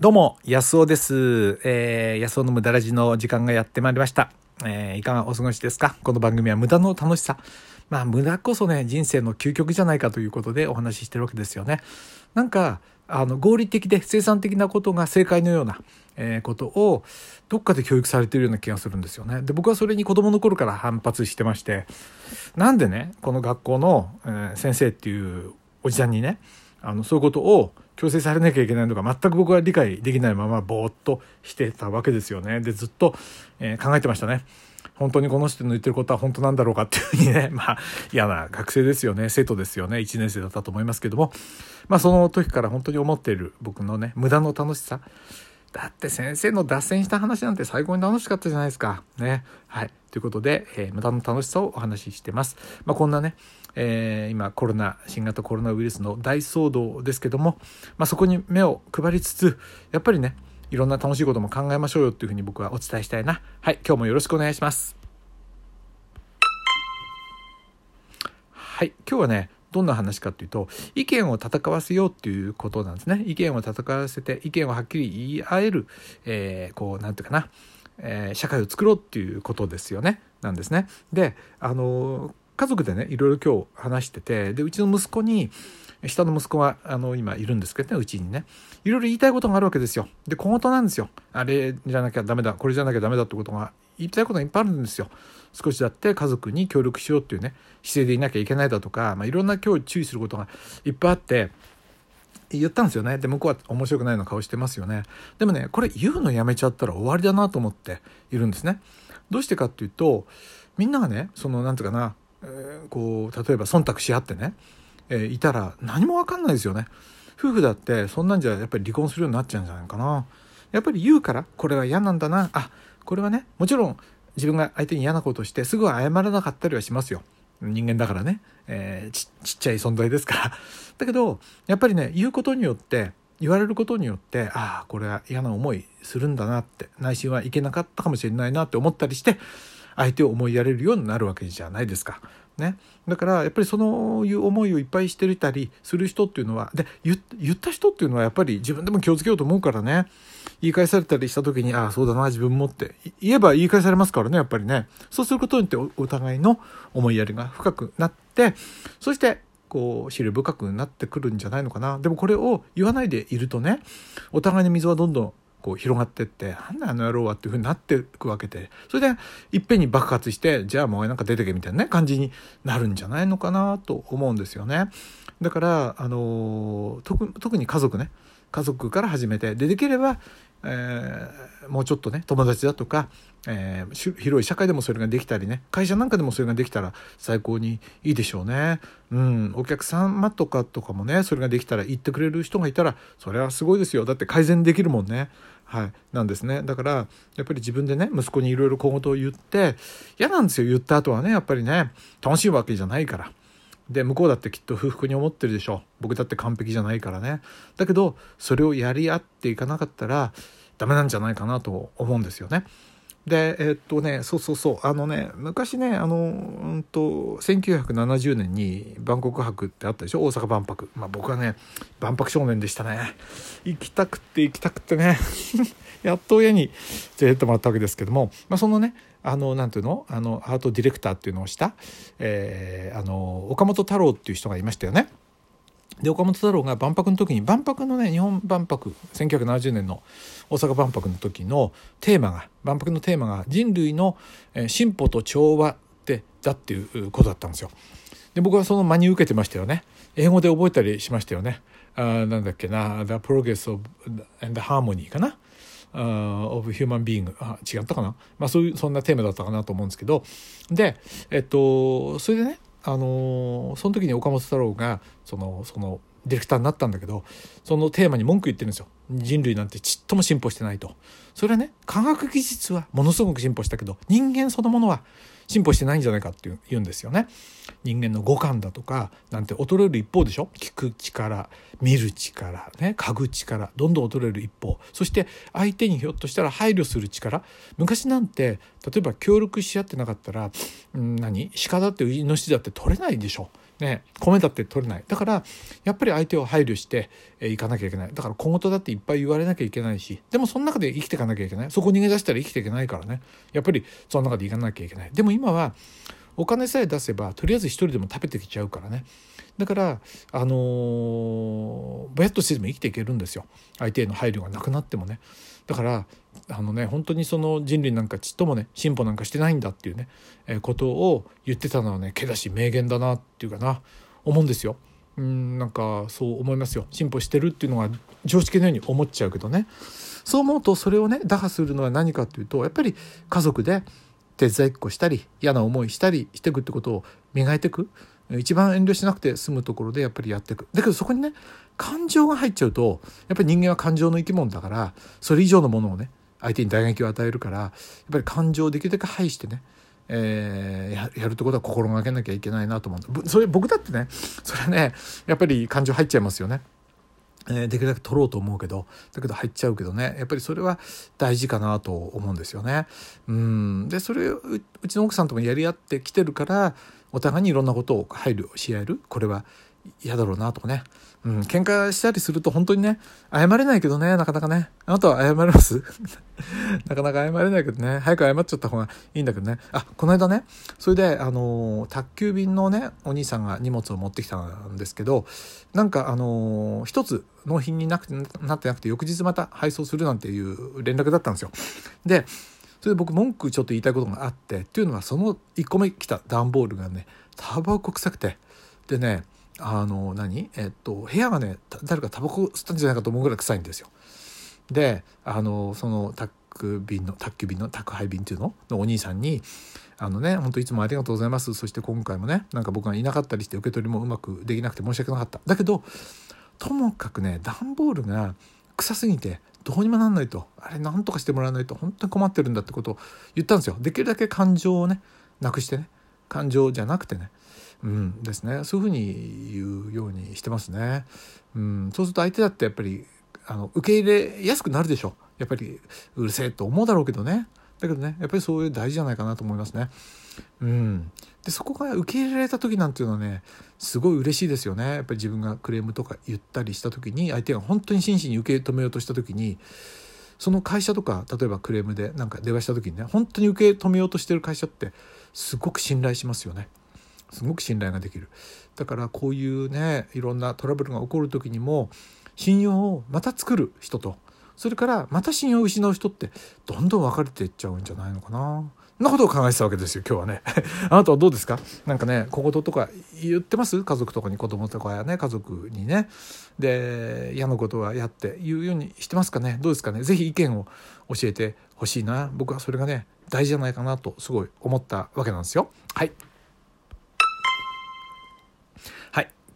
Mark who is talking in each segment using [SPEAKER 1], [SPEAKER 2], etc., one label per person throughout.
[SPEAKER 1] どうも、安尾です。えー、安尾の無駄ラジの時間がやってまいりました。えー、いかがお過ごしですか？この番組は無駄の楽しさ。まあ、無駄こそね、人生の究極じゃないかということでお話ししてるわけですよね。なんか、あの、合理的で生産的なことが正解のような、えーことを、どっかで教育されてるような気がするんですよね。で、僕はそれに子供の頃から反発してまして、なんでね、この学校の、えー先生っていうおじさんにね、あのそういうことを強制されなきゃいけないのが全く僕は理解できないままぼーっとしてたわけですよね。でずっと、えー考えてましたね。本当にこの人の言ってることは本当なんだろうかっていうふうにね まあ嫌な学生ですよね生徒ですよね1年生だったと思いますけどもまあその時から本当に思っている僕のね無駄の楽しさだって先生の脱線した話なんて最高に楽しかったじゃないですか。ね。はい。ということで、えー無駄の楽しさをお話ししてます。まあ、こんなね、えー今コロナ、新型コロナウイルスの大騒動ですけども、まあ、そこに目を配りつつ、やっぱりね、いろんな楽しいことも考えましょうよっていうふうに僕はお伝えしたいな。はい。今日もよろしくお願いします。はい。今日はね、どんな話かっていうと、意見を戦わせようっていうことなんですね。意見を戦わせて、意見をはっきり言い合える、えーこう、なんていうかな、えー社会を作ろうっていうことですよね。なんですね。で、あの、家族でね、いろいろ今日話してて、で、うちの息子に、下の息子は、あの、今いるんですけどね、うちにね。いろいろ言いたいことがあるわけですよ。で、小言なんですよ。あれじゃなきゃダメだ、これじゃなきゃダメだってことが、言いたいことがいっぱいあるんですよ。少しだって家族に協力しようっていうね、姿勢でいなきゃいけないだとか、まあ、いろんな今日注意することがいっぱいあって、言ったんですよね。で、向こうは面白くないの顔してますよね。でもね、これ言うのやめちゃったら終わりだなと思っているんですね。どうしてかっていうと、みんながね、その、なんていうかな、えーこう、例えば忖度し合ってね、えーいたら何もわかんないですよね。夫婦だってそんなんじゃやっぱり離婚するようになっちゃうんじゃないかな。やっぱり言うから、これは嫌なんだな。あ、これはね、もちろん自分が相手に嫌なことしてすぐは謝らなかったりはしますよ。人間だからね、えーちちっちゃい存在ですから。だけど、やっぱりね、言うことによって、言われることによって、ああ、これは嫌な思いするんだなって、内心はいけなかったかもしれないなって思ったりして、相手を思いやれるようになるわけじゃないですか。ね。だから、やっぱりそういう思いをいっぱいしてたりする人っていうのは、で、言った人っていうのはやっぱり自分でも気をつけようと思うからね。言い返されたりした時に、ああ、そうだな、自分もって。言えば言い返されますからね、やっぱりね。そうすることによっておお互いの思いやりが深くなって、そして、こう、知る深くなってくるんじゃないのかな。でもこれを言わないでいるとね、お互いの溝はどんどんこう広がってって、なんだあの野郎はっていうふうになっていくわけで、それでいっぺんに爆発して、じゃあもうなんか出てけみたいなね、感じになるんじゃないのかなと思うんですよね。だから、あのー特特に家族ね、家族から始めて、で、できれば、えーもうちょっとね、友達だとか、えー広い社会でもそれができたりね、会社なんかでもそれができたら最高にいいでしょうね。うん、お客様とかとかもね、それができたら言ってくれる人がいたら、それはすごいですよ。だって改善できるもんね。はい。なんですね。だから、やっぱり自分でね、息子にいろいろ小言を言って、嫌なんですよ。言った後はね、やっぱりね、楽しいわけじゃないから。で向こうだってきっと不服に思ってるでしょ。僕だって完璧じゃないからね。だけどそれをやり合っていかなかったらダメなんじゃないかなと思うんですよね。でえっとねそうそうそう。あのね昔ねあのうんと1970年に万国博ってあったでしょ？大阪万博。まあ僕はね万博少年でしたね。行きたくて行きたくてね。やっと親に連れてってもらったわけですけども、まあ、そのねあのなんていうの？あのアートディレクターっていうのをした、えーあの岡本太郎っていう人がいましたよね。で岡本太郎が万博の時に万博のね日本万博1970年の大阪万博の時のテーマが万博のテーマが人類の進歩と調和ってだっていうことだったんですよ。で僕はその真に受けてましたよね。英語で覚えたりしましたよね。あなんだっけな「The Progress of the Harmony」かな。Of human being あ違ったかな、まあ、そういうそんなテーマだったかなと思うんですけど。でえっとそれでねあのその時に岡本太郎がそのそのディレクターになったんだけどそのテーマに文句言ってるんですよ。人類なんてちっとも進歩してないと。それはね科学技術はものすごく進歩したけど人間そのものは進歩してないんじゃないかって言うんですよね。人間の五感だとかなんて衰える一方でしょ？聞く力見る力ね嗅ぐ力どんどん衰える一方。そして相手にひょっとしたら配慮する力。昔なんて例えば協力し合ってなかったら、うん、何？鹿だってイノシシだって取れないでしょ。ね、米だって取れない。だからやっぱり相手を配慮してい、えー、かなきゃいけない。だから小言だっていっぱい言われなきゃいけないしでもその中で生きていかなきゃいけない。そこ逃げ出したら生きていけないからね。やっぱりその中でいかなきゃいけない。でも今はお金さえ出せばとりあえず一人でも食べてきちゃうからね。だからあの、ぼやっとしてでも生きていけるんですよ。相手への配慮がなくなってもね。だからあのね本当にその人類なんかちっともね進歩なんかしてないんだっていうね、えー、ことを言ってたのはね毛だし名言だなっていうかな思うんですよ。うんなんかそう思いますよ。進歩してるっていうのが常識のように思っちゃうけどね。そう思うとそれをね打破するのは何かっていうとやっぱり家族で手伝いっこしたり嫌な思いしたりしていくってことを磨いていく。一番遠慮しなくて済むところでやっぱりやっていくだけどそこにね感情が入っちゃうとやっぱり人間は感情の生き物だからそれ以上のものをね相手に打撃を与えるからやっぱり感情をできるだけ排してねえー、やるってことは心がけなきゃいけないなと思うそれ僕だってねそれはねやっぱり感情入っちゃいますよね。えー、できるだけ取ろうと思うけどだけど入っちゃうけどねやっぱりそれは大事かなと思うんですよね。うんでそれうちの奥さんともやり合ってきてるからお互いにいろんなことを配慮し合える？これは嫌だろうなとかね。うん、喧嘩したりすると本当にね、謝れないけどね、なかなかね。あなたは謝れます？なかなか謝れないけどね、早く謝っちゃった方がいいんだけどね。あ、この間ね、それで、あの、宅急便のね、お兄さんが荷物を持ってきたんですけど、なんか、あの、一つ納品になくてなってなくて、翌日また配送するなんていう連絡だったんですよ。で、それで僕文句ちょっと言いたいことがあってっていうのはその1個目来た段ボールがねタバコ臭くて。でねあの何？えっと部屋がね誰かタバコ吸ったんじゃないかと思うぐらい臭いんですよ。であのその宅便の宅急便の宅配便っていうの？のお兄さんに「あのね本当いつもありがとうございます。そして今回もねなんか僕がいなかったりして受け取りもうまくできなくて申し訳なかった」だけどともかくね段ボールが臭すぎてどうにもなんないと。あれ何とかしてもらわないと。本当に困ってるんだってことを言ったんですよ。できるだけ感情をねなくしてね。感情じゃなくてね。うんですね。そういうふうに言うようにしてますね。うん、そうすると相手だってやっぱりあの受け入れやすくなるでしょ。やっぱりうるせえと思うだろうけどね。だけどねやっぱりそういう大事じゃないかなと思いますね。うん、でそこが受け入れられた時なんていうのはねすごい嬉しいですよねやっぱり自分がクレームとか言ったりした時に相手が本当に真摯に受け止めようとした時にその会社とか例えばクレームでなんか電話した時にね本当に受け止めようとしてる会社ってすごく信頼しますよね。すごく信頼ができるだからこういうねいろんなトラブルが起こる時にも信用をまた作る人とそれからまた信用を失う人ってどんどん別れていっちゃうんじゃないのかな。そんなことを考えてたわけですよ今日はね。あなたはどうですか？なんかね小言とか言ってます？家族とかに子供とかやね家族にね。で嫌なことはやって言うようにしてますかね？どうですかね？是非意見を教えてほしいな。僕はそれがね大事じゃないかなとすごい思ったわけなんですよ。はい。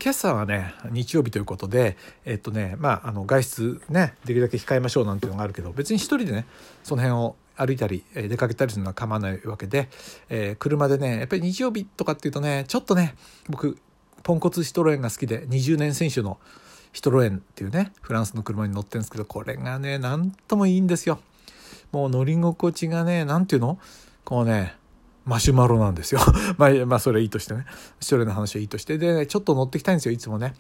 [SPEAKER 1] 今朝はね日曜日ということでえっとねまああの外出ねできるだけ控えましょうなんていうのがあるけど別に一人でねその辺を歩いたり出かけたりするのは構わないわけで、えー、車でねやっぱり日曜日とかっていうとねちょっとね僕ポンコツシトロエンが好きで20年選手のシトロエンっていうねフランスの車に乗ってるんですけどこれがねなんともいいんですよ。もう乗り心地がね何ていうの？こうねマシュマロなんですよ。まあ、まあ、それいいとしてね。一人の話はいいとして。で、ね、ちょっと乗ってきたいんですよ、いつもね。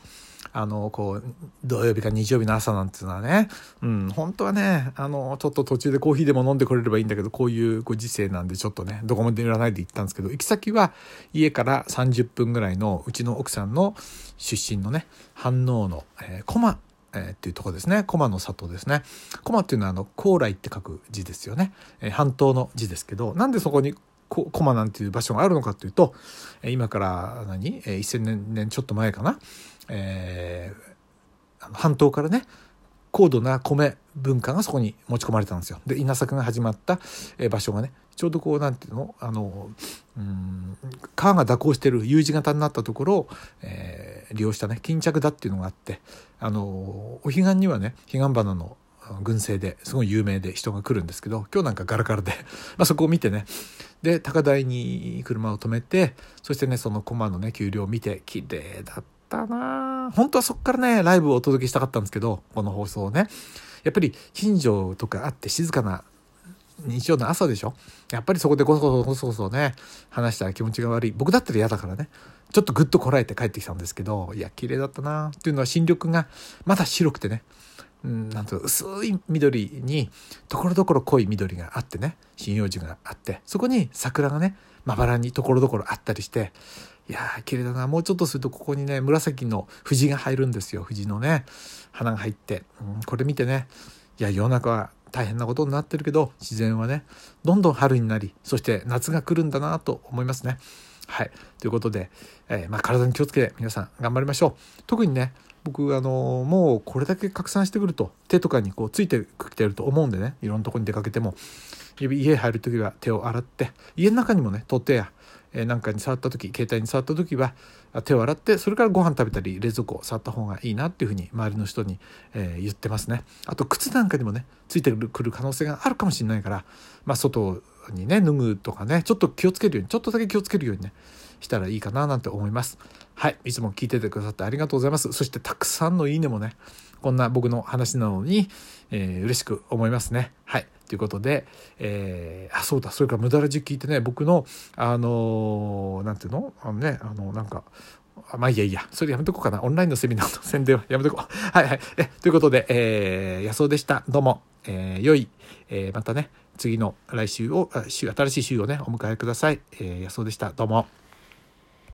[SPEAKER 1] あの、こう、土曜日か日曜日の朝なんていうのはね。うん、本当はね、あの、ちょっと途中でコーヒーでも飲んでくれればいいんだけど、こういうご時世なんでちょっとね、どこも出らないで行ったんですけど、行き先は家から30分ぐらいのうちの奥さんの出身のね、飯能の、えー、駒えー、っていうとこですね駒の里ですね駒っていうのはあの高麗って書く字ですよね、えー、半島の字ですけどなんでそこにコマなんていう場所があるのかっていうと今から何？1,000年ちょっと前かな、えー、半島からね高度な米文化がそこに持ち込まれたんですよ。で稲作が始まった場所がねちょうどこうなんていうの？あのうん川が蛇行してる U 字型になったところを、えー、利用したね巾着だっていうのがあってあのお彼岸にはね彼岸花の群生ですごい有名で人が来るんですけど今日なんかガラガラで、ま、そこを見てね。で高台に車を止めてそしてねその駒のね給料を見て綺麗だったな。本当はそこからねライブをお届けしたかったんですけどこの放送をね。やっぱり近所とかあって静かな日曜の朝でしょ？やっぱりそこでゴソゴソゴソゴソね話したら気持ちが悪い。僕だったら嫌だからね。ちょっとグッとこらえて帰ってきたんですけどいや綺麗だったなっていうのは新緑がまだ白くてね。うん、なんと薄い緑にところどころ濃い緑があってね針葉樹があってそこに桜がねまばらにところどころあったりしていやー綺麗だなもうちょっとするとここにね紫の藤が入るんですよ藤のね。花が入って、うん、これ見てね。いや世の中は大変なことになってるけど自然はねどんどん春になりそして夏が来るんだなと思いますね。はい。ということで、えー、まあ、体に気をつけて皆さん頑張りましょう。特にね僕あのもうこれだけ拡散してくると手とかにこうついてきてると思うんでね。いろんなとこに出かけても。家入る時は手を洗って家の中にもね取っ手やえなんかに触った時携帯に触った時は手を洗ってそれからご飯食べたり冷蔵庫を触った方がいいなっていうふうに周りの人に、え、言ってますね。あと靴なんかにもねついてくる可能性があるかもしれないから、まあ、外にね脱ぐとかねちょっと気をつけるようにちょっとだけ気をつけるようにねしたらいいかななんて思いますはいいつも聞いててくださってありがとうございますそしてたくさんのいいねもねこんな僕の話なのに、えー、嬉しく思いますねはいということで、えー、あ、そうだ、それから無駄ラジ聞いてね、僕の、あのー、なんていうの？あのね、あの、なんか、まあいいやいや。それやめとこうかな。オンラインのセミナーの宣伝は やめとこう。はいはい。え、ということで、えー、野草でした。どうも。えー、良い、えー、またね、次の来週を、週、新しい週をね、お迎えください。えー、安尾でした。どうも。